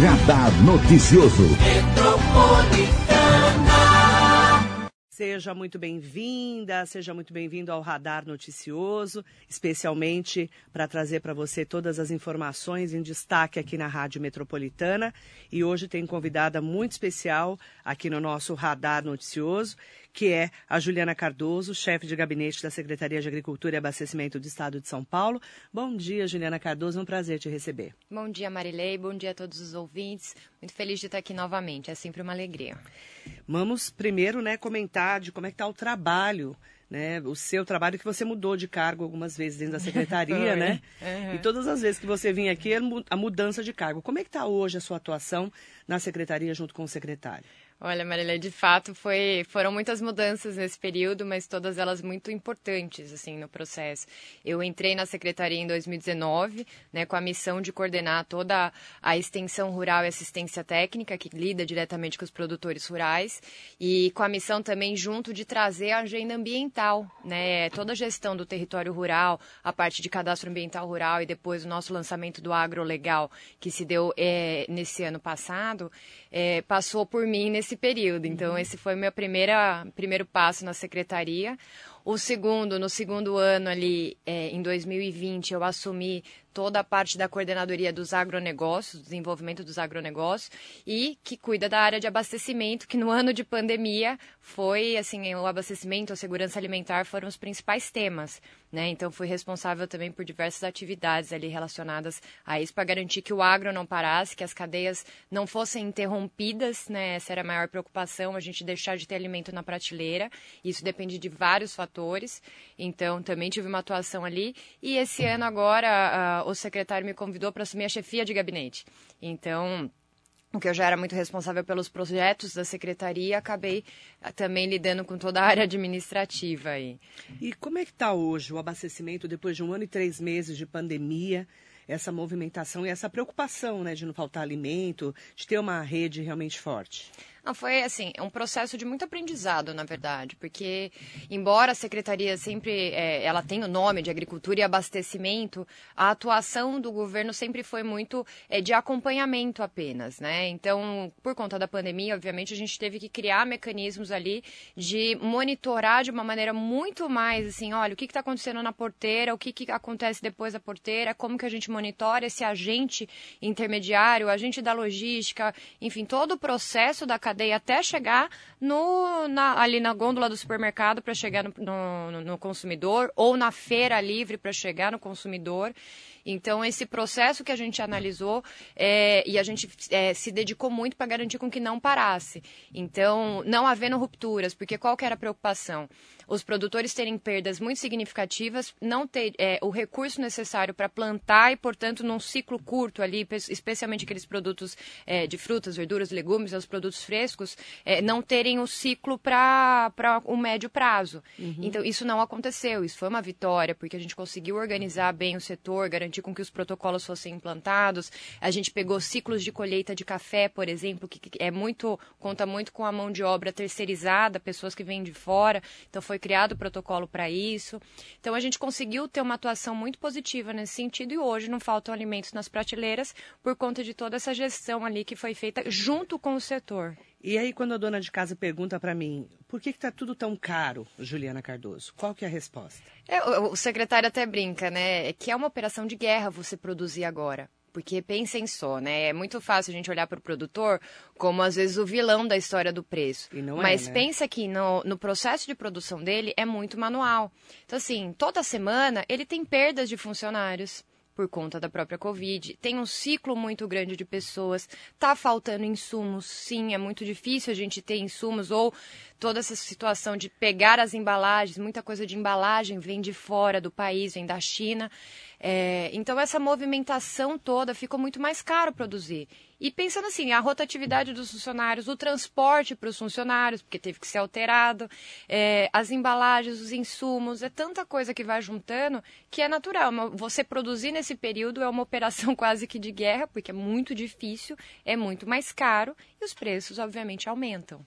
Radar Noticioso. Seja muito bem-vinda, seja muito bem-vindo ao Radar Noticioso, especialmente para trazer para você todas as informações em destaque aqui na Rádio Metropolitana. E hoje tem convidada muito especial aqui no nosso Radar Noticioso, que é a Juliana Cardoso, chefe de gabinete da Secretaria de Agricultura e Abastecimento do Estado de São Paulo. Bom dia, Juliana Cardoso, é um prazer te receber. Bom dia, Marilei, bom dia a todos os ouvintes. Muito feliz de estar aqui novamente, é sempre uma alegria. Vamos primeiro né, comentar de como é que está o trabalho né, o seu trabalho que você mudou de cargo algumas vezes dentro da secretaria, né? Uhum. E todas as vezes que você vinha aqui, a mudança de cargo. Como é que está hoje a sua atuação na secretaria junto com o secretário? Olha, Marília, de fato foi, foram muitas mudanças nesse período, mas todas elas muito importantes assim no processo. Eu entrei na secretaria em 2019, né, com a missão de coordenar toda a extensão rural e assistência técnica que lida diretamente com os produtores rurais e com a missão também junto de trazer a agenda ambiental, né, toda a gestão do território rural, a parte de cadastro ambiental rural e depois o nosso lançamento do agro legal que se deu é, nesse ano passado, é, passou por mim nesse esse período. Então, uhum. esse foi meu primeira, primeiro passo na secretaria. O segundo, no segundo ano ali, é, em 2020, eu assumi toda a parte da coordenadoria dos agronegócios, desenvolvimento dos agronegócios, e que cuida da área de abastecimento, que no ano de pandemia foi, assim, o abastecimento, a segurança alimentar foram os principais temas, né? Então, fui responsável também por diversas atividades ali relacionadas a isso, para garantir que o agro não parasse, que as cadeias não fossem interrompidas, né? Essa era a maior preocupação, a gente deixar de ter alimento na prateleira, isso depende de vários fatores, então também tive uma atuação ali, e esse ano agora o secretário me convidou para assumir a chefia de gabinete. Então, que eu já era muito responsável pelos projetos da secretaria, acabei ah, também lidando com toda a área administrativa aí. E como é que está hoje o abastecimento depois de um ano e três meses de pandemia? Essa movimentação e essa preocupação né, de não faltar alimento, de ter uma rede realmente forte? Não, foi assim, é um processo de muito aprendizado, na verdade, porque embora a secretaria sempre é, ela tenha o nome de agricultura e abastecimento, a atuação do governo sempre foi muito é, de acompanhamento apenas, né? Então, por conta da pandemia, obviamente, a gente teve que criar mecanismos ali de monitorar de uma maneira muito mais assim, olha, o que está acontecendo na porteira, o que, que acontece depois da porteira, como que a gente monitora esse agente intermediário, agente da logística, enfim, todo o processo da cadeia até chegar no, na, ali na gôndola do supermercado para chegar no, no, no consumidor ou na feira livre para chegar no consumidor. Então, esse processo que a gente analisou é, e a gente é, se dedicou muito para garantir com que não parasse. Então, não havendo rupturas, porque qual que era a preocupação? Os produtores terem perdas muito significativas, não ter é, o recurso necessário para plantar e, portanto, num ciclo curto ali, especialmente aqueles produtos é, de frutas, verduras, legumes, os produtos frescos, é, não terem o ciclo para o médio prazo. Uhum. Então, isso não aconteceu. Isso foi uma vitória, porque a gente conseguiu organizar bem o setor, garantir garantir com que os protocolos fossem implantados. A gente pegou ciclos de colheita de café, por exemplo, que é muito conta muito com a mão de obra terceirizada, pessoas que vêm de fora. Então foi criado o protocolo para isso. Então a gente conseguiu ter uma atuação muito positiva nesse sentido e hoje não faltam alimentos nas prateleiras por conta de toda essa gestão ali que foi feita junto com o setor. E aí, quando a dona de casa pergunta para mim, por que está tudo tão caro, Juliana Cardoso? Qual que é a resposta? É, o, secretário até brinca, né? É que é uma operação de guerra você produzir agora. Porque pensem só, né? É muito fácil a gente olhar para o produtor como, às vezes, o vilão da história do preço. Mas é, né? pensa que no, no processo de produção dele é muito manual. Então, assim, toda semana ele tem perdas de funcionários por conta da própria Covid. Tem um ciclo muito grande de pessoas. Tá faltando insumos, sim, é muito difícil a gente ter insumos ou toda essa situação de pegar as embalagens, muita coisa de embalagem vem de fora do país, vem da China. É, então essa movimentação toda ficou muito mais caro produzir. E pensando assim, a rotatividade dos funcionários, o transporte para os funcionários, porque teve que ser alterado, é, as embalagens, os insumos, é tanta coisa que vai juntando que é natural. Você produzir nesse período é uma operação quase que de guerra, porque é muito difícil, é muito mais caro e os preços, obviamente, aumentam.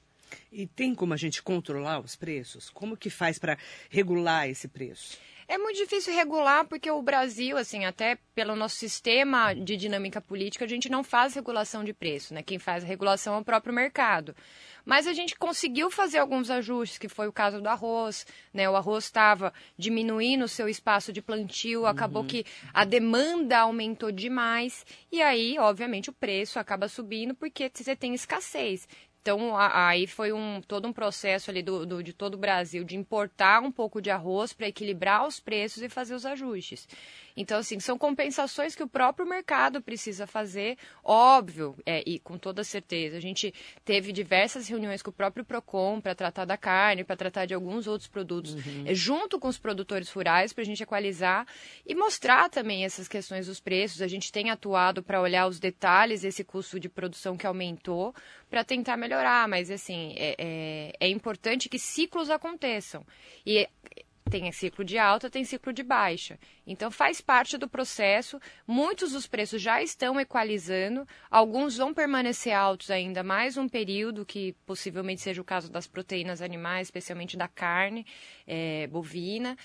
E tem como a gente controlar os preços? Como que faz para regular esse preço? É muito difícil regular porque o Brasil, assim, até pelo nosso sistema de dinâmica política, a gente não faz regulação de preço, né? Quem faz a regulação é o próprio mercado. Mas a gente conseguiu fazer alguns ajustes, que foi o caso do arroz, né? O arroz estava diminuindo o seu espaço de plantio, acabou uhum. que a demanda aumentou demais e aí, obviamente, o preço acaba subindo porque você tem escassez. Então, aí foi um, todo um processo ali do, do, de todo o Brasil de importar um pouco de arroz para equilibrar os preços e fazer os ajustes. Então, assim, são compensações que o próprio mercado precisa fazer, óbvio, é, e com toda certeza. A gente teve diversas reuniões com o próprio PROCON para tratar da carne, para tratar de alguns outros produtos, uhum. é, junto com os produtores rurais, para a gente equalizar e mostrar também essas questões dos preços. A gente tem atuado para olhar os detalhes desse custo de produção que aumentou, para tentar melhorar, mas assim, é, é, é importante que ciclos aconteçam. E tem ciclo de alta, tem ciclo de baixa. Então faz parte do processo. Muitos dos preços já estão equalizando, alguns vão permanecer altos ainda mais um período, que possivelmente seja o caso das proteínas animais, especialmente da carne é, bovina.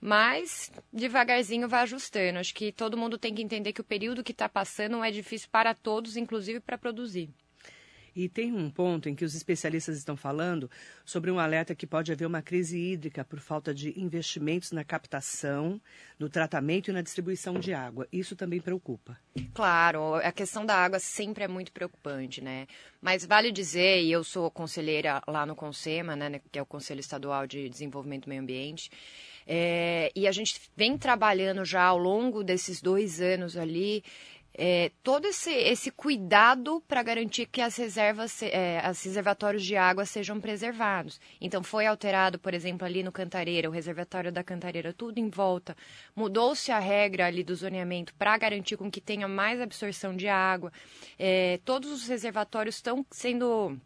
Mas devagarzinho vai ajustando. Acho que todo mundo tem que entender que o período que está passando é difícil para todos, inclusive para produzir. E tem um ponto em que os especialistas estão falando sobre um alerta que pode haver uma crise hídrica por falta de investimentos na captação, no tratamento e na distribuição de água. Isso também preocupa. Claro, a questão da água sempre é muito preocupante, né? Mas vale dizer, e eu sou conselheira lá no CONSEMA, né, que é o Conselho Estadual de Desenvolvimento do Meio Ambiente, é, e a gente vem trabalhando já ao longo desses dois anos ali é, todo esse, esse cuidado para garantir que as reservas, é, os reservatórios de água sejam preservados. Então, foi alterado, por exemplo, ali no Cantareira, o reservatório da Cantareira, tudo em volta. Mudou-se a regra ali do zoneamento para garantir com que tenha mais absorção de água. É, todos os reservatórios estão sendo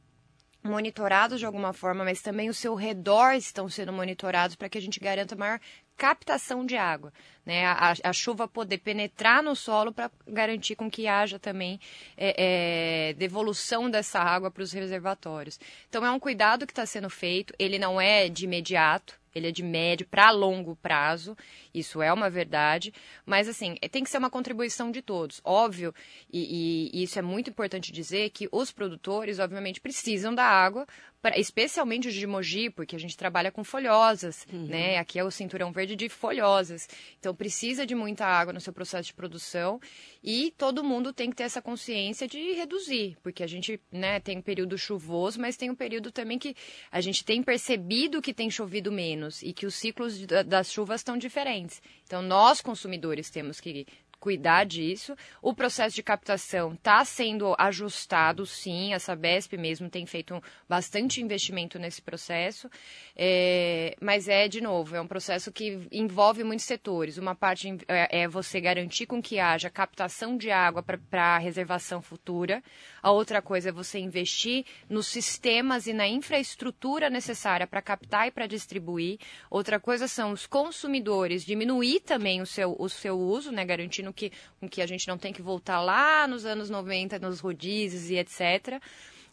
monitorados de alguma forma, mas também o seu redor estão sendo monitorados para que a gente garanta maior captação de água, né? A, a chuva poder penetrar no solo para garantir com que haja também é, é, devolução dessa água para os reservatórios. Então é um cuidado que está sendo feito. Ele não é de imediato, ele é de médio para longo prazo, isso é uma verdade, mas assim, tem que ser uma contribuição de todos. Óbvio, e, e, isso é muito importante dizer, que os produtores, obviamente, precisam da água, pra, especialmente os de Mogi, porque a gente trabalha com folhosas, uhum. né? Aqui é o cinturão verde de folhosas. Então precisa de muita água no seu processo de produção e todo mundo tem que ter essa consciência de reduzir, porque a gente né, tem um período chuvoso, mas tem um período também que a gente tem percebido que tem chovido menos e que os ciclos das chuvas estão diferentes. Então, nós, consumidores, temos que cuidar disso. O processo de captação está sendo ajustado, sim. A Sabesp mesmo tem feito bastante investimento nesse processo. É, mas é, de novo, é um processo que envolve muitos setores. Uma parte é, é você garantir com que haja captação de água para reservação futura. A outra coisa é você investir nos sistemas e na infraestrutura necessária para captar e para distribuir. Outra coisa são os consumidores, diminuir também o seu, o seu uso, né, garantindo que, que a gente não tem que voltar lá nos anos 90, nos rodízios e etc.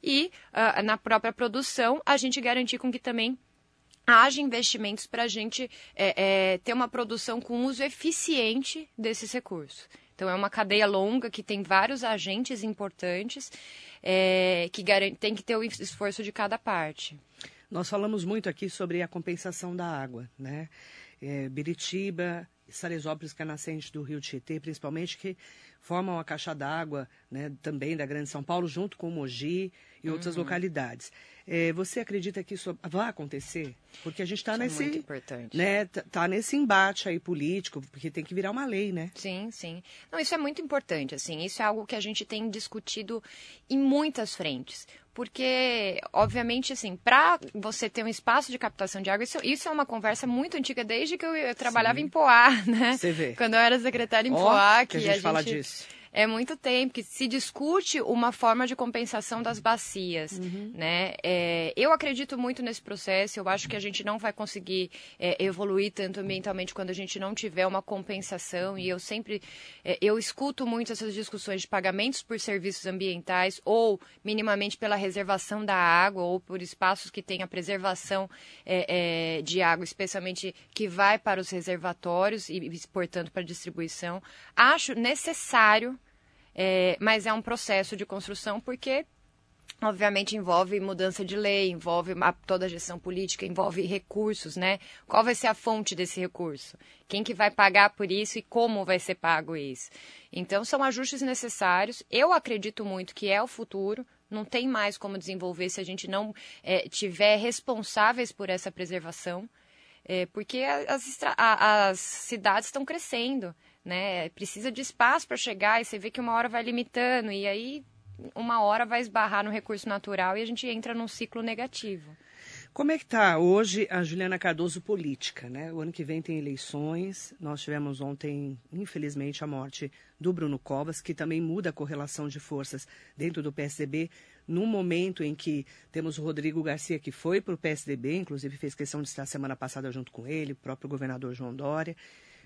E uh, na própria produção, a gente garantir com que também haja investimentos para a gente é, é, ter uma produção com uso eficiente desses recursos. Então, é uma cadeia longa que tem vários agentes importantes é, que tem que ter o esforço de cada parte. Nós falamos muito aqui sobre a compensação da água, né? É, Biritiba, Salesópolis, que é nascente do Rio Tietê, principalmente, que formam a caixa d'água né, também da Grande São Paulo, junto com o Mogi e outras uhum. localidades. É, você acredita que isso vai acontecer? Porque a gente está nesse, é muito importante. né, tá, tá nesse embate aí político, porque tem que virar uma lei, né? Sim, sim. Não, isso é muito importante, assim. Isso é algo que a gente tem discutido em muitas frentes porque, obviamente, assim, para você ter um espaço de captação de água, isso, isso é uma conversa muito antiga, desde que eu, eu trabalhava Sim. em Poá, né? Você vê. Quando eu era secretária em oh, Poá, que, que a gente, a gente fala disso é muito tempo que se discute uma forma de compensação das bacias, uhum. né? É, eu acredito muito nesse processo. Eu acho que a gente não vai conseguir é, evoluir tanto ambientalmente quando a gente não tiver uma compensação. E eu sempre é, eu escuto muito essas discussões de pagamentos por serviços ambientais ou minimamente pela reservação da água ou por espaços que tenha preservação é, é, de água, especialmente que vai para os reservatórios e, portanto, para distribuição. Acho necessário, é, mas é um processo de construção porque obviamente envolve mudança de lei, envolve toda a gestão política, envolve recursos, né? Qual vai ser a fonte desse recurso? Quem que vai pagar por isso e como vai ser pago isso? Então são ajustes necessários. Eu acredito muito que é o futuro. Não tem mais como desenvolver se a gente não é, tiver responsáveis por essa preservação, é, porque as, as cidades estão crescendo, né? Precisa de espaço para chegar e você vê que uma hora vai limitando e aí uma hora vai esbarrar no recurso natural e a gente entra num ciclo negativo. Como é que está hoje a Juliana Cardoso política, né? O ano que vem tem eleições. Nós tivemos ontem, infelizmente, a morte do Bruno Covas, que também muda a correlação de forças dentro do PSDB, num momento em que temos o Rodrigo Garcia, que foi para o PSDB, inclusive fez questão de estar semana passada junto com ele, o próprio governador João Dória.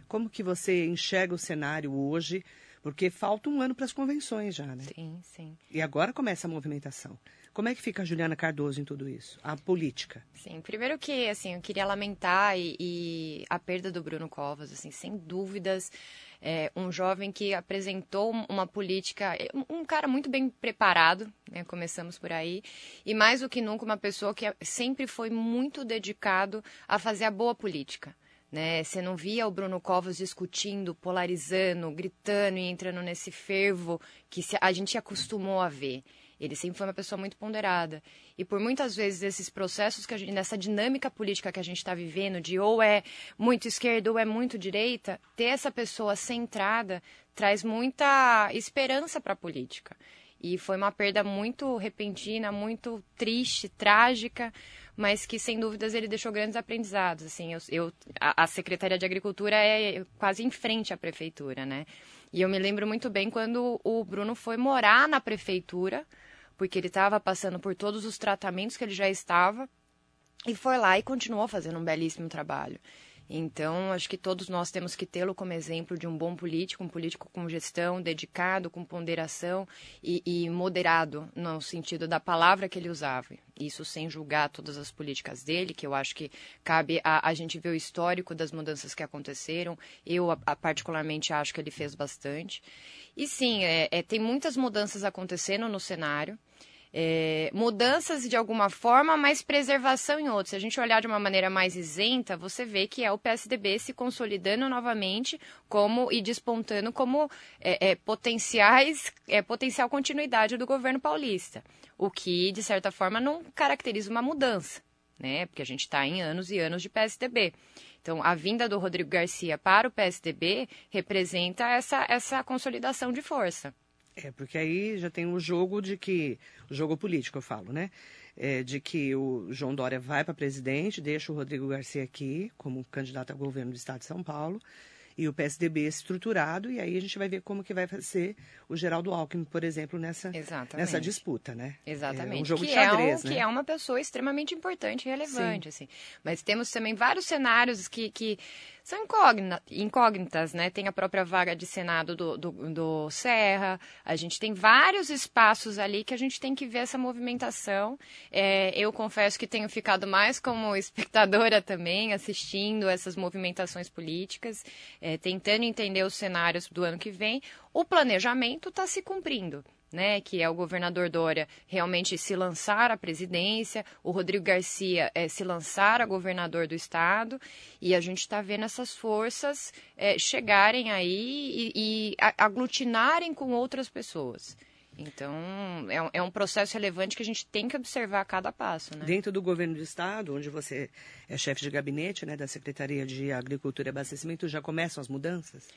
Como que você enxerga o cenário hoje porque falta um ano para as convenções já, né? Sim, sim. E agora começa a movimentação. Como é que fica a Juliana Cardoso em tudo isso? A política? Sim, primeiro que, assim, eu queria lamentar e, e a perda do Bruno Covas, assim, sem dúvidas, é, um jovem que apresentou uma política, um, um cara muito bem preparado, né, começamos por aí, e mais do que nunca uma pessoa que sempre foi muito dedicado a fazer a boa política. Né? Você não via o Bruno Covas discutindo, polarizando, gritando e entrando nesse fervo que a gente acostumou a ver. Ele sempre foi uma pessoa muito ponderada. E por muitas vezes esses processos que gente, nessa dinâmica política que a gente está vivendo, de ou é muito esquerda ou é muito direita, ter essa pessoa centrada traz muita esperança para a política. E foi uma perda muito repentina, muito triste, trágica, mas que sem dúvidas ele deixou grandes aprendizados. Assim, eu, eu a, a, Secretaria de Agricultura é quase em frente à prefeitura, né? E eu me lembro muito bem quando o Bruno foi morar na prefeitura, porque ele estava passando por todos os tratamentos que ele já estava, e foi lá e continuou fazendo um belíssimo trabalho. Então, acho que todos nós temos que tê-lo como exemplo de um bom político, um político com gestão, dedicado, com ponderação e, e, moderado no sentido da palavra que ele usava. Isso sem julgar todas as políticas dele, que eu acho que cabe a, a gente ver o histórico das mudanças que aconteceram. Eu, a, a, particularmente, acho que ele fez bastante. E sim, é, é, tem muitas mudanças acontecendo no cenário é, mudanças de alguma forma, mas preservação em outros. Se a gente olhar de uma maneira mais isenta, você vê que é o PSDB se consolidando novamente como e despontando como é, é, potenciais, é, potencial continuidade do governo paulista. O que, de certa forma, não caracteriza uma mudança, né? Porque a gente está em anos e anos de PSDB. Então, a vinda do Rodrigo Garcia para o PSDB representa essa, essa consolidação de força. É, porque aí já tem o um jogo de que. O jogo político, eu falo, né? É, de que o João Dória vai para presidente, deixa o Rodrigo Garcia aqui como candidato ao governo do estado de São Paulo e o PSDB estruturado, e aí a gente vai ver como que vai ser o Geraldo Alckmin, por exemplo, nessa, nessa disputa, né? Exatamente. É um jogo que de xadrez, é um, né? Que é uma pessoa extremamente importante e relevante, Sim. assim. Mas temos também vários cenários que, que são incógnitas, né? Tem a própria vaga de Senado do, do, do, Serra, a gente tem vários espaços ali que a gente tem que ver essa movimentação. É, eu confesso que tenho ficado mais como espectadora também, assistindo essas movimentações políticas, é, tentando entender os cenários do ano que vem. O planejamento está se cumprindo né, que é o governador Dória realmente se lançar à presidência, o Rodrigo Garcia é, se lançar a governador do estado, e a gente está vendo essas forças é, chegarem aí e, e aglutinarem com outras pessoas. Então, é, é, um processo relevante que a gente tem que observar a cada passo. Né? Dentro do governo do Estado, onde você é chefe de gabinete né, da Secretaria de Agricultura e Abastecimento, já começam as mudanças?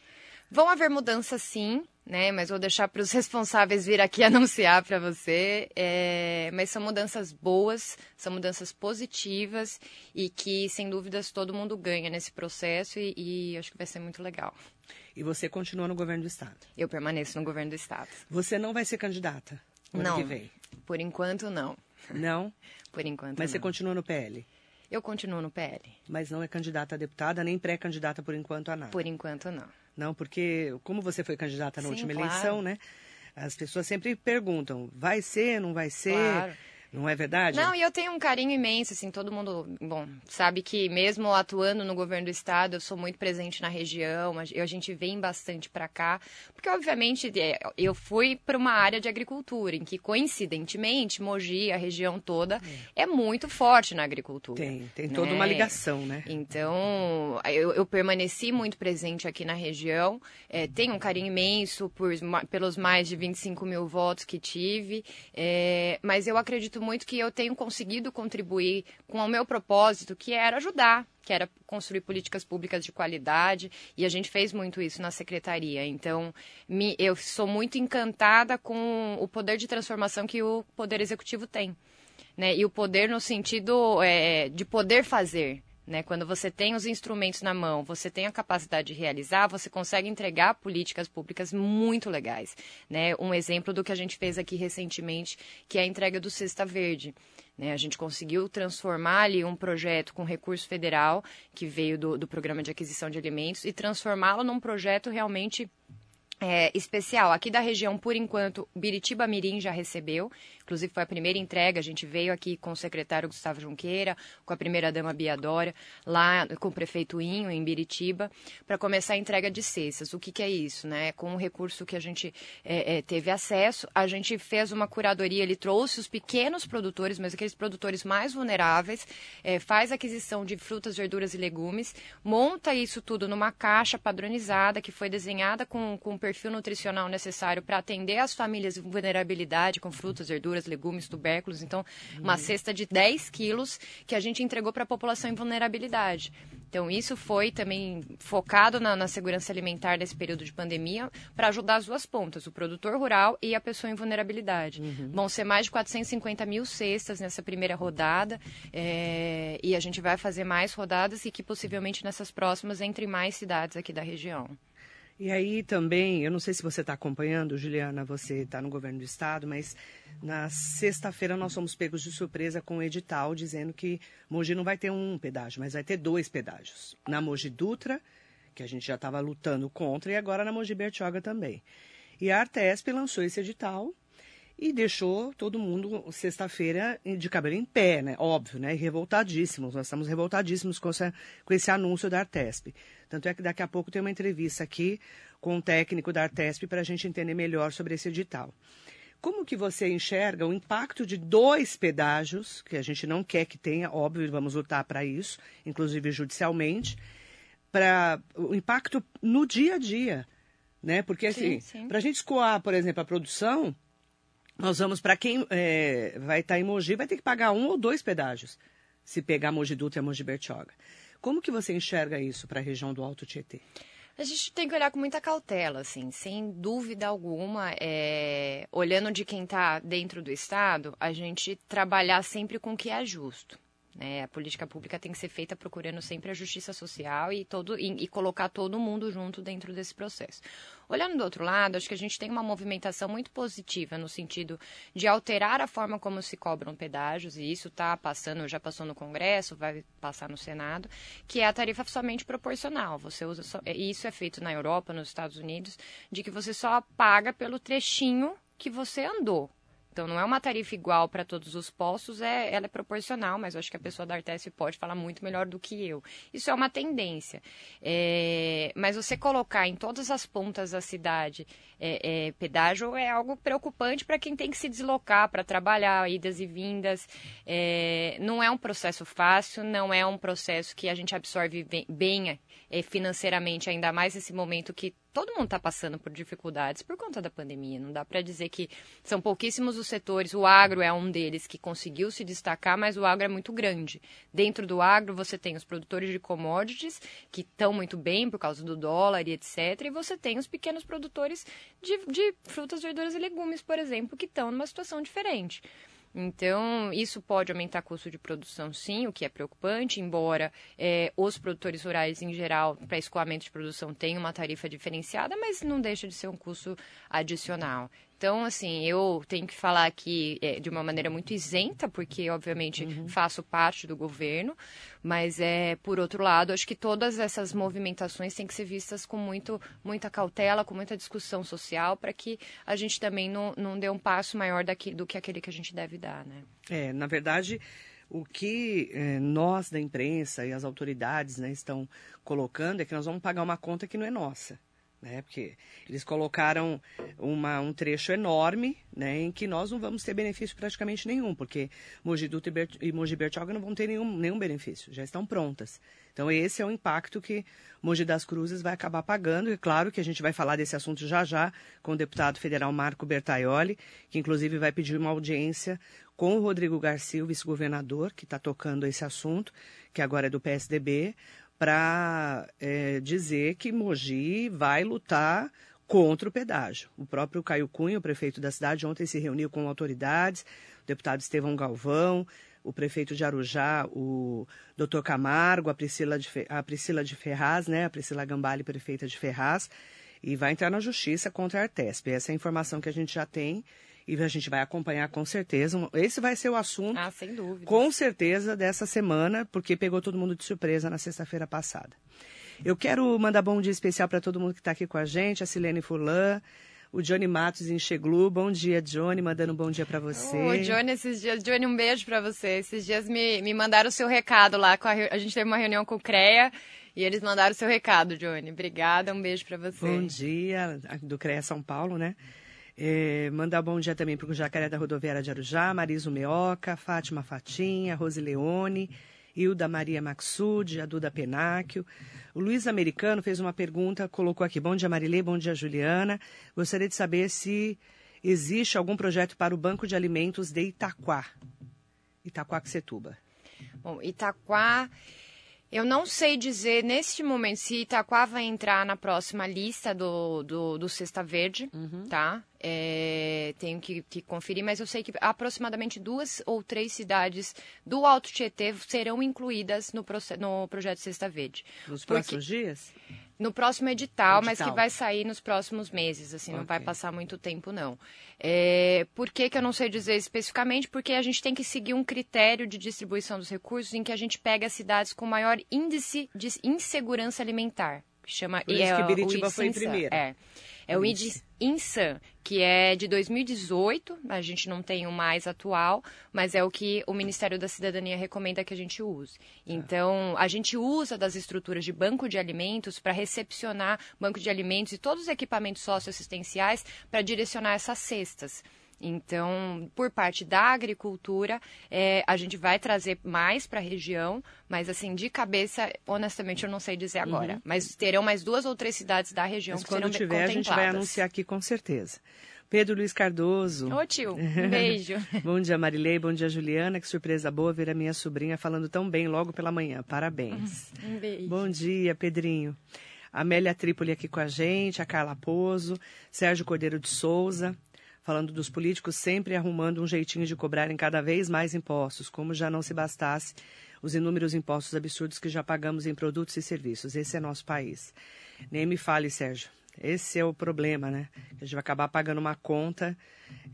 Vão haver mudanças, sim. né? Mas vou deixar para os responsáveis vir aqui anunciar para você. É, mas são mudanças boas, são mudanças positivas e que, sem dúvidas, todo mundo ganha nesse processo e, e acho que vai ser muito legal. E você continua no governo do estado? Eu permaneço no governo do estado. Você não vai ser candidata? Não. que vem? Por enquanto, não. Não? Por enquanto, Mas não. você continua no PL? Eu continuo no PL. Mas não é candidata a deputada, nem pré-candidata por enquanto a nada? Por enquanto, não. Não, porque como você foi candidata na Sim, última claro. eleição, né? As pessoas sempre perguntam, vai ser, não vai ser? Claro. Não é verdade? Não, e eu tenho um carinho imenso, assim, todo mundo, bom, sabe que mesmo atuando no governo do estado, eu sou muito presente na região, a a gente vem bastante para cá, porque obviamente é, eu fui para uma área de agricultura, em que coincidentemente Mogi, a região toda, é, muito forte na agricultura. Tem, tem toda né? uma ligação, né? Então, eu, eu permaneci muito presente aqui na região, é, tenho um carinho imenso por, pelos mais de 25 mil votos que tive, é, mas eu acredito muito que eu tenho conseguido contribuir com o meu propósito, que era ajudar, que era construir políticas públicas de qualidade, e a gente fez muito isso na secretaria. Então, me- eu sou muito encantada com o poder de transformação que o Poder Executivo tem né? E o poder no sentido é, de poder fazer. Né? Quando você tem os instrumentos na mão, você tem a capacidade de realizar, você consegue entregar políticas públicas muito legais. Né? Um exemplo do que a gente fez aqui recentemente, que é a entrega do Cesta Verde. Né? A gente conseguiu transformar ali um projeto com recurso federal, que veio do, do Programa de Aquisição de Alimentos, e transformá-lo num projeto realmente é, especial. Aqui da região, por enquanto, Biritiba Mirim já recebeu. Inclusive, foi a primeira entrega. A gente veio aqui com o secretário Gustavo Junqueira, com a primeira-dama Bia Dória, lá com o prefeito Inho, em Biritiba, para começar a entrega de cestas. O que, que é isso? Né? Com o recurso que a gente é, é, teve acesso, a gente fez uma curadoria, ele trouxe os pequenos produtores, mas aqueles produtores mais vulneráveis, é, faz aquisição de frutas, verduras e legumes, monta isso tudo numa caixa padronizada, que foi desenhada com, com o perfil nutricional necessário para atender as famílias em vulnerabilidade, com frutas, verduras, legumes, tubérculos. Então, uma cesta de 10 quilos que a gente entregou para a população em vulnerabilidade. Então, isso foi também focado na, na segurança alimentar nesse período de pandemia para ajudar as duas pontas, o produtor rural e a pessoa em vulnerabilidade. Vão ser mais de 450 mil cestas nessa primeira rodada é, e a gente vai fazer mais rodadas e que possivelmente nessas próximas entre mais cidades aqui da região. E aí também, eu não sei se você está acompanhando, Juliana, você está no governo do estado, mas na sexta-feira nós fomos pegos de surpresa com o edital dizendo que Mogi não vai ter um pedágio, mas vai ter dois pedágios. Na Mogi Dutra, que a gente já estava lutando contra, e agora na Mogi Bertioga também. E a Artesp lançou esse edital e deixou todo mundo sexta-feira de cabelo em pé, né? Óbvio, né? E revoltadíssimos. Nós estamos revoltadíssimos com, essa, com esse anúncio da Artesp. Tanto é que daqui a pouco tem uma entrevista aqui com um técnico da Artesp para a gente entender melhor sobre esse edital. Como que você enxerga o impacto de dois pedágios, que a gente não quer que tenha, óbvio, vamos lutar para isso, inclusive judicialmente, para o impacto no dia a dia, né? Porque assim, Sim, sim. para a gente escoar, por exemplo, a produção, nós vamos para quem é, vai estar em Mogi, vai ter que pagar um ou dois pedágios, se pegar Mogi Dutra e Mogi Bertioga. Como que você enxerga isso para a região do Alto Tietê? A gente tem que olhar com muita cautela, assim, sem dúvida alguma. é, Olhando de quem está dentro do Estado, a gente trabalhar sempre com o que é justo. Né? A política pública tem que ser feita procurando sempre a justiça social e, todo, e, e colocar todo mundo junto dentro desse processo. Olhando do outro lado, acho que a gente tem uma movimentação muito positiva no sentido de alterar a forma como se cobram pedágios, e isso está passando, já passou no Congresso, vai passar no Senado, que é a tarifa somente proporcional. Você usa só, isso é feito na Europa, nos Estados Unidos, de que você só paga pelo trechinho que você andou. Então não é uma tarifa igual para todos os postos, é, ela é proporcional, mas eu acho que a pessoa da Artesp pode falar muito melhor do que eu. Isso é uma tendência. É, mas você colocar em todas as pontas da cidade é, é, pedágio é algo preocupante para quem tem que se deslocar para trabalhar, idas e vindas. É, não é um processo fácil, não é um processo que a gente absorve bem, bem é, financeiramente, ainda mais nesse momento que todo mundo está passando por dificuldades por conta da pandemia. Não dá para dizer que são pouquíssimos os setores, o agro é um deles que conseguiu se destacar, mas o agro é muito grande. Dentro do agro, você tem os produtores de commodities, que estão muito bem por causa do dólar e etc. E você tem os pequenos produtores de, de frutas, verduras e legumes, por exemplo, que estão numa situação diferente. Então, isso pode aumentar custo de produção, sim, o que é preocupante, embora é, os produtores rurais, em geral, para escoamento de produção, tenham uma tarifa diferenciada, mas não deixa de ser um custo adicional. Então, assim, eu tenho que falar aqui é, de uma maneira muito isenta, porque, obviamente, uhum. faço parte do governo, mas, é, por outro lado, acho que todas essas movimentações têm que ser vistas com muito, muita cautela, com muita discussão social, para que a gente também não, não dê um passo maior daqui, do que aquele que a gente deve dar, né? É, na verdade, o que é, nós da imprensa e as autoridades né, estão colocando é que nós vamos pagar uma conta que não é nossa né? Porque eles colocaram uma, um trecho enorme, né? Em que nós não vamos ter benefício praticamente nenhum, porque Mogi Dutra e Mogi Bertioga não vão ter nenhum, nenhum benefício, já estão prontas. Então esse é o impacto que Mogi das Cruzes vai acabar pagando. E claro que a gente vai falar desse assunto já já com o deputado federal Marco Bertaioli, que inclusive vai pedir uma audiência com o Rodrigo Garcia, o vice-governador, que está tocando esse assunto, que agora é do PSDB, para é, dizer que Mogi vai lutar contra o pedágio. O próprio Caio Cunha, o prefeito da cidade, ontem se reuniu com autoridades, o deputado Estevão Galvão, o prefeito de Arujá, o doutor Camargo, a Priscila, de, a Priscila de Ferraz, né, a Priscila Gambale, prefeita de Ferraz, e vai entrar na justiça contra a Artesp. Essa é a informação que a gente já tem e a gente vai acompanhar com certeza. Esse vai ser o assunto, ah, sem dúvida. com certeza, dessa semana, porque pegou todo mundo de surpresa na sexta-feira passada. Eu quero mandar bom dia especial para todo mundo que está aqui com a gente, a Silene Furlan, o Johnny Matos em Cheglu. Bom dia, Johnny, mandando um bom dia para você. Ô, Johnny, esses dias, Johnny, um beijo para você. Esses dias me, me mandaram o seu recado lá, com a, a gente teve uma reunião com o CREA e eles mandaram o seu recado, Johnny. Obrigada, um beijo para você. Bom dia, do CREA São Paulo, né? É, mandar bom dia também para o Jacaré da Rodoviária de Arujá, Mariso Meoca, Fátima Fatinha, Rose Leone, Hilda Maria Maxud, a Duda Penáquio. O Luiz Americano fez uma pergunta, colocou aqui, bom dia Marilê, bom dia Juliana. Gostaria de saber se existe algum projeto para o Banco de Alimentos de Itaquá, Itaquá-Setuba. Bom, Itaquá eu não sei dizer neste momento se Itaquá vai entrar na próxima lista do, do, do Cesta Verde, uhum. tá? É, tenho que, que, conferir, mas eu sei que aproximadamente duas ou três cidades do Alto Tietê serão incluídas no, no projeto Cesta Verde. Nos Porque... próximos dias? No próximo edital, edital, mas que vai sair nos próximos meses, assim, okay. não vai passar muito tempo, não. É, por que, que eu não sei dizer especificamente? Porque a gente tem que seguir um critério de distribuição dos recursos em que a gente pega as cidades com maior índice de insegurança alimentar. Que chama, por isso é, que Biritiba foi primeiro. É. É o índice INSAN, que é de 2018, a gente não tem o mais atual, mas é o que o Ministério da Cidadania recomenda que a gente use. Tá. Então, a gente usa das estruturas de banco de alimentos para recepcionar banco de alimentos e todos os equipamentos socioassistenciais para direcionar essas cestas. Então, por parte da agricultura, é, a gente vai trazer mais para a região, mas assim, de cabeça, honestamente, eu não sei dizer agora. Uhum. Mas terão mais duas ou três cidades da região mas que quando serão tiver, a gente vai anunciar aqui com certeza. Pedro Luiz Cardoso. Ô tio, um beijo. bom dia Marilei, bom dia Juliana, que surpresa boa ver a minha sobrinha falando tão bem logo pela manhã. Parabéns. Um beijo. Bom dia, Pedrinho. Amélia Trípoli aqui com a gente, a Carla Pozo, Sérgio Cordeiro de Souza, falando dos políticos sempre arrumando um jeitinho de cobrarem cada vez mais impostos, como já não se bastasse os inúmeros impostos absurdos que já pagamos em produtos e serviços. Esse é nosso país. Nem me fale, Sérgio. Esse é o problema, né? A gente vai acabar pagando uma conta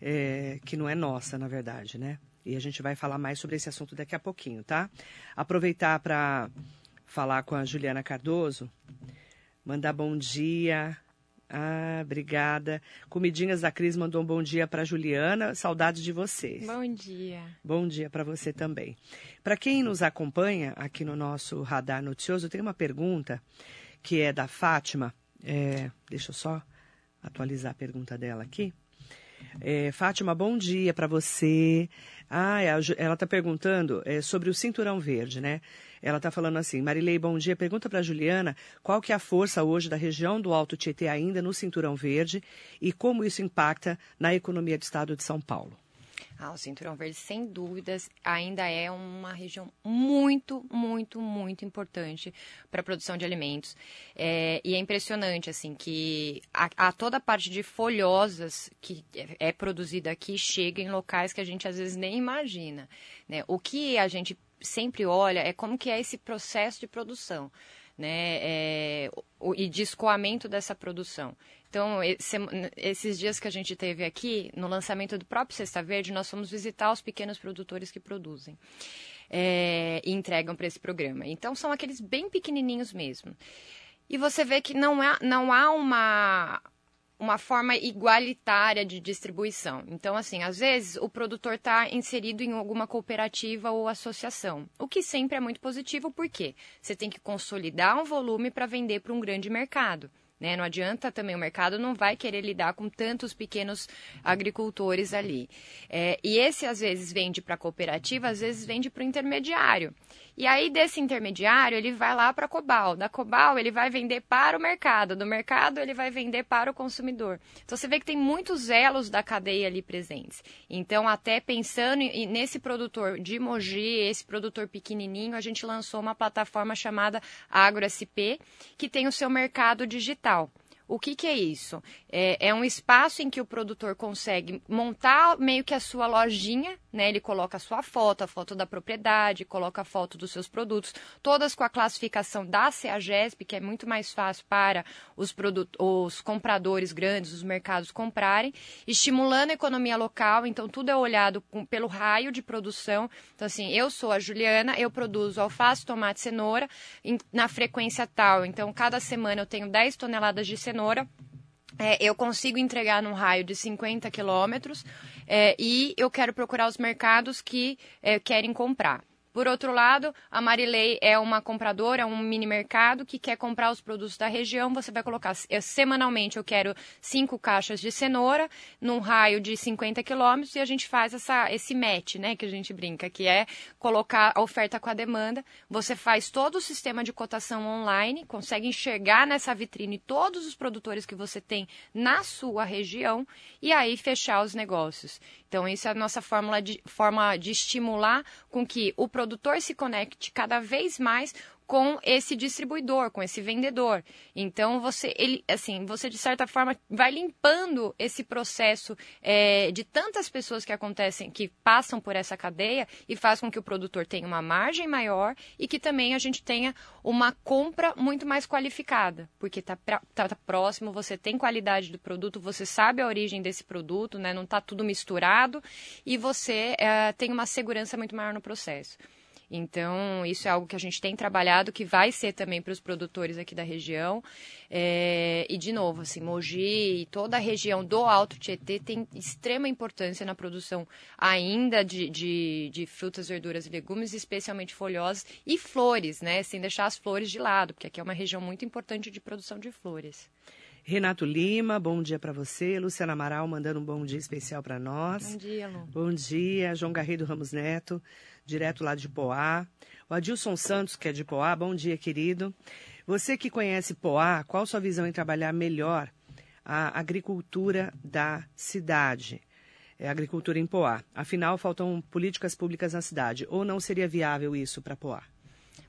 é, que não é nossa, na verdade, né? E a gente vai falar mais sobre esse assunto daqui a pouquinho, tá? Aproveitar para falar com a Juliana Cardoso, mandar bom dia, ah, obrigada. Comidinhas da Cris mandou um bom dia para Juliana. Saudades de você. Bom dia. Bom dia para você também. Para quem nos acompanha aqui no nosso radar noticioso, tem uma pergunta que é da Fátima. É, deixa eu só atualizar a pergunta dela aqui. É, Fátima, bom dia para você. Ah, é ela está perguntando é, sobre o cinturão verde, né? Ela está falando assim, Marilei, bom dia. Pergunta para Juliana qual que é a força hoje da região do Alto Tietê ainda no cinturão verde e como isso impacta na economia do estado de São Paulo. Ah, o Cinturão Verde, sem dúvidas, ainda é uma região muito, muito, muito importante para a produção de alimentos. É, e é impressionante, assim, que a, a, toda a parte de folhosas que é, é produzida aqui chega em locais que a gente às vezes nem imagina. Né? O que a gente sempre olha é como que é esse processo de produção. Né, é, o, e de escoamento dessa produção. Então, esse, esses dias que a gente teve aqui, no lançamento do próprio Cesta Verde, nós fomos visitar os pequenos produtores que produzem é, e entregam para esse programa. Então, são aqueles bem pequenininhos mesmo. E você vê que não há, não há uma, uma forma igualitária de distribuição. Então, assim, às vezes o produtor está inserido em alguma cooperativa ou associação, o que sempre é muito positivo, porque você tem que consolidar um volume para vender para um grande mercado. Né? Não adianta também, o mercado não vai querer lidar com tantos pequenos agricultores ali. É, e esse, às vezes, vende para a cooperativa, às vezes vende para o intermediário. E aí, desse intermediário, ele vai lá para a Cobal. Da Cobal, ele vai vender para o mercado. Do mercado, ele vai vender para o consumidor. Então, você vê que tem muitos elos da cadeia ali presentes. Então, até pensando nesse produtor de Mogi, esse produtor pequenininho, a gente lançou uma plataforma chamada AgroSP, que tem o seu mercado digital. O que, que é isso? É, é, um espaço em que o produtor consegue montar meio que a sua lojinha, né? Ele coloca a sua foto, a foto da propriedade, coloca a foto dos seus produtos, todas com a classificação da CEAGESP, que é muito mais fácil para os, os compradores grandes, os mercados comprarem, estimulando a economia local, então tudo é olhado pelo raio de produção. Então, assim, eu sou a Juliana, eu produzo alface, tomate, cenoura na frequência tal. Então, cada semana eu tenho 10 toneladas de cenoura cenoura, é, eu consigo entregar num raio de 50 quilômetros é, e eu quero procurar os mercados que é, querem comprar. Por outro lado, a Marilei é uma compradora, é um mini mercado que quer comprar os produtos da região. Você vai colocar é, semanalmente, eu quero cinco caixas de cenoura num raio de 50 quilômetros e a gente faz essa, esse match, né, que a gente brinca, que é colocar a oferta com a demanda. Você faz todo o sistema de cotação online, consegue enxergar nessa vitrine todos os produtores que você tem na sua região e aí fechar os negócios. Então, isso é a nossa fórmula de, forma de estimular com que o produtor se conecte cada vez mais com esse distribuidor, com esse vendedor. Então você, ele, assim, você de certa forma vai limpando esse processo é, de tantas pessoas que acontecem, que passam por essa cadeia e faz com que o produtor tenha uma margem maior e que também a gente tenha uma compra muito mais qualificada, porque está tá, tá próximo, você tem qualidade do produto, você sabe a origem desse produto, né? Não está tudo misturado e você é, tem uma segurança muito maior no processo. Então, isso é algo que a gente tem trabalhado, que vai ser também para os produtores aqui da região. É, e, de novo, assim, Mogi e toda a região do Alto Tietê tem extrema importância na produção ainda de, de, de frutas, verduras e legumes, especialmente folhosas, e flores, né? Sem deixar as flores de lado, porque aqui é uma região muito importante de produção de flores. Renato Lima, bom dia para você. Luciana Amaral mandando um bom dia especial para nós. Bom dia, Lu. Bom dia. João Garrido Ramos Neto direto lá de Poá. O Adilson Santos, que é de Poá, bom dia, querido. Você que conhece Poá, qual sua visão em trabalhar melhor a agricultura da cidade? É, agricultura em Poá. Afinal, faltam políticas públicas na cidade. Ou não seria viável isso para Poá?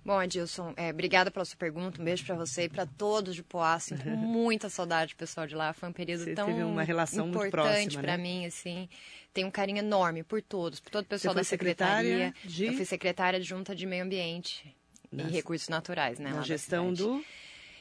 Bom, Adilson, é, obrigada pela sua pergunta. Um beijo para você e para todos de Poá. Sinto muita saudade do pessoal de lá. Foi um período você tão uma relação importante para né? mim, assim. Tenho um carinho enorme por todos, por todo o pessoal da secretaria. De... Eu fui secretária adjunta de Meio Ambiente e Recursos Naturais, né? Na gestão do...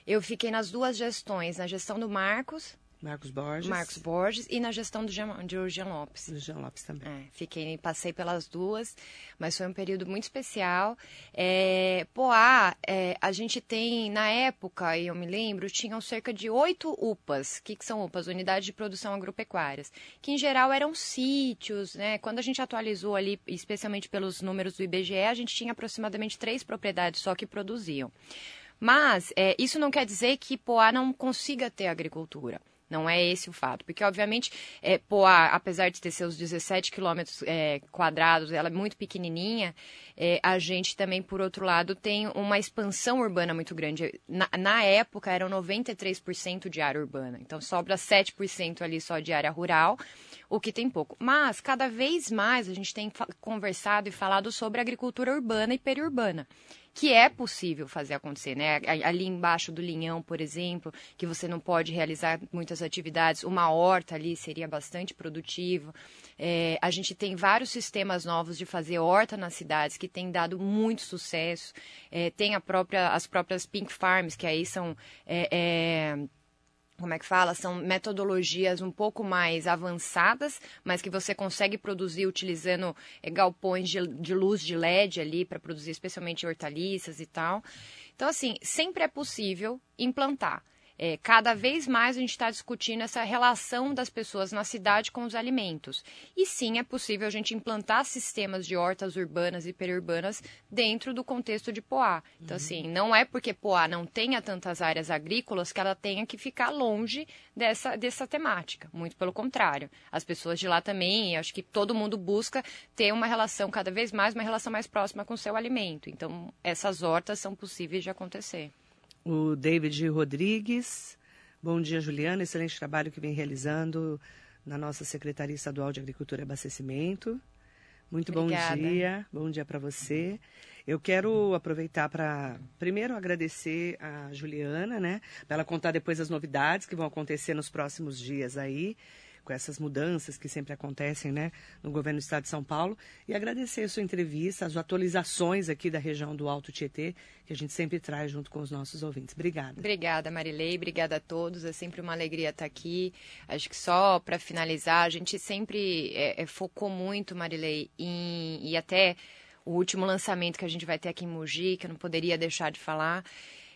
Eu fiquei nas duas gestões, na gestão do Marcos Marcos Borges. Marcos Borges e na gestão do Jean, de Jean Lopes. Do Jean Lopes também. É, fiquei, passei pelas duas, mas foi um período muito especial. É, Poá, é, a gente tem, na época, eu me lembro, tinham cerca de oito UPAs. O que, que são UPAs? Unidades de Produção Agropecuárias. Que, em geral, eram sítios, né? Quando a gente atualizou ali, especialmente pelos números do IBGE, a gente tinha aproximadamente três propriedades só que produziam. Mas é, isso não quer dizer que Poá não consiga ter agricultura. Não é esse o fato. Porque, obviamente, é, Poá, apesar de ter seus 17 quilômetros é, quadrados, ela é muito pequenininha, é, a gente também, por outro lado, tem uma expansão urbana muito grande. Na, na época, eram 93% de área urbana. Então, sobra 7% ali só de área rural, o que tem pouco. Mas, cada vez mais, a gente tem conversado e falado sobre agricultura urbana e periurbana que é possível fazer acontecer, né? Ali embaixo do linhão, por exemplo, que você não pode realizar muitas atividades, uma horta ali seria bastante produtivo. É, a gente tem vários sistemas novos de fazer horta nas cidades que têm dado muito sucesso. É, tem própria, as próprias Pink Farms, que aí são é, é como é que fala? São metodologias um pouco mais avançadas, mas que você consegue produzir utilizando é, galpões de, de luz de LED ali para produzir especialmente hortaliças e tal. Então, assim, sempre é possível implantar. É, cada vez mais a gente está discutindo essa relação das pessoas na cidade com os alimentos. E sim, é possível a gente implantar sistemas de hortas urbanas e periurbanas dentro do contexto de Poá. Então, uhum. assim, não é porque Poá não tenha tantas áreas agrícolas que ela tenha que ficar longe dessa, dessa temática. Muito pelo contrário. As pessoas de lá também, acho que todo mundo busca ter uma relação cada vez mais, uma relação mais próxima com o seu alimento. Então, essas hortas são possíveis de acontecer o David Rodrigues. Bom dia, Juliana. Excelente trabalho que vem realizando na nossa Secretaria Estadual de Agricultura e Abastecimento. Muito Obrigada. bom dia. Bom dia para você. Eu quero aproveitar para, primeiro, agradecer a Juliana, né? Para ela contar depois as novidades que vão acontecer nos próximos dias aí com essas mudanças que sempre acontecem né, no governo do Estado de São Paulo. E agradecer a sua entrevista, as atualizações aqui da região do Alto Tietê, que a gente sempre traz junto com os nossos ouvintes. Obrigada. Obrigada, Marilei. Obrigada a todos. É sempre uma alegria estar aqui. Acho que só para finalizar, a gente sempre é, é, focou muito, Marilei, em, e até o último lançamento que a gente vai ter aqui em Mogi, que eu não poderia deixar de falar.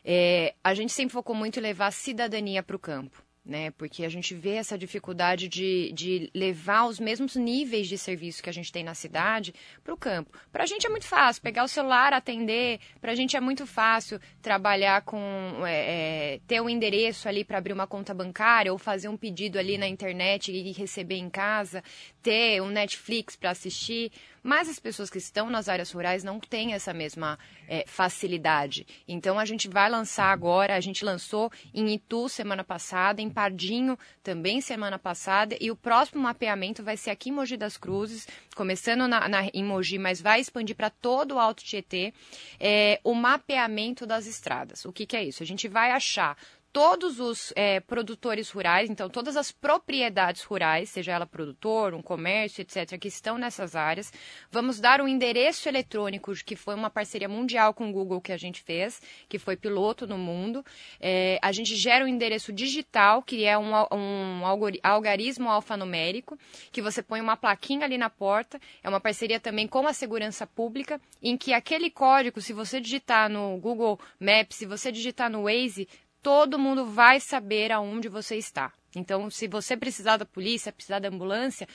É, a gente sempre focou muito em levar cidadania para o campo né? Porque a gente vê essa dificuldade de, de levar os mesmos níveis de serviço que a gente tem na cidade para o campo. Para a gente é muito fácil pegar o celular, atender. Para a gente é muito fácil trabalhar com é, é, ter um endereço ali para abrir uma conta bancária ou fazer um pedido ali na internet e receber em casa, ter um Netflix para assistir. Mas as pessoas que estão nas áreas rurais não têm essa mesma é, facilidade. Então a gente vai lançar agora, a gente lançou em Itu semana passada, em Pardinho também semana passada, e o próximo mapeamento vai ser aqui em Mogi das Cruzes, começando na, na, em Mogi, mas vai expandir para todo o Alto Tietê, é, o mapeamento das estradas. O que, que é isso? A gente vai achar todos os é, produtores rurais, então todas as propriedades rurais, seja ela produtor, um comércio, etc., que estão nessas áreas. Vamos dar um endereço eletrônico, que foi uma parceria mundial com o Google que a gente fez, que foi piloto no mundo. É, a gente gera um endereço digital, que é um, um algarismo alfanumérico, que você põe uma plaquinha ali na porta. É uma parceria também com a segurança pública, em que aquele código, se você digitar no Google Maps, se você digitar no Waze, todo mundo vai saber aonde você está. Então, se você precisar da polícia, precisar da ambulância,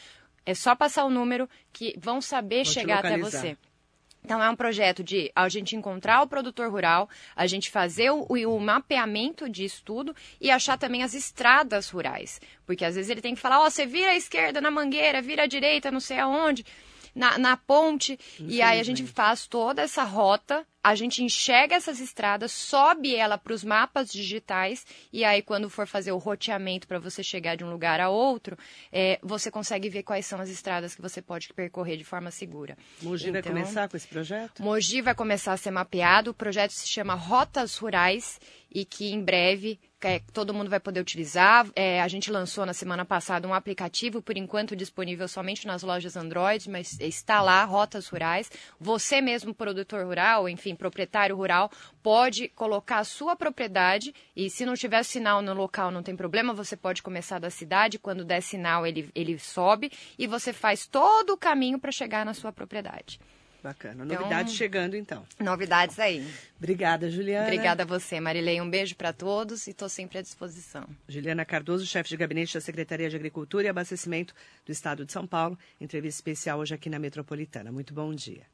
é só passar o número que vão saber Vou chegar até você. Então, é um projeto de a gente encontrar o produtor rural, a gente fazer o, o, mapeamento disso tudo e achar também as estradas rurais. Porque às vezes ele tem que falar, ó, oh, você vira à esquerda na mangueira, vira à direita, não sei aonde, na, na ponte. E aí a gente faz toda essa rota a gente enxerga essas estradas, sobe ela para os mapas digitais e aí quando for fazer o roteamento para você chegar de um lugar a outro, é, você consegue ver quais são as estradas que você pode percorrer de forma segura. Mogi então, vai começar com esse projeto? Mogi vai começar a ser mapeado. O projeto se chama Rotas Rurais e que em breve é, todo mundo vai poder utilizar. É, a gente lançou na semana passada um aplicativo, por enquanto disponível somente nas lojas Android, mas está lá, Rotas Rurais. Você mesmo, produtor rural, enfim, proprietário rural, pode colocar a sua propriedade e se não tiver sinal no local não tem problema, você pode começar da cidade, quando der sinal ele, ele sobe e você faz todo o caminho para chegar na sua propriedade. Bacana. Então, novidades chegando, então. Novidades aí. Obrigada, Juliana. Obrigada a você, Marilei. Um beijo para todos e estou sempre à disposição. Juliana Cardoso, chefe de gabinete da Secretaria de Agricultura e Abastecimento do Estado de São Paulo. Entrevista especial hoje aqui na Metropolitana. Muito bom dia.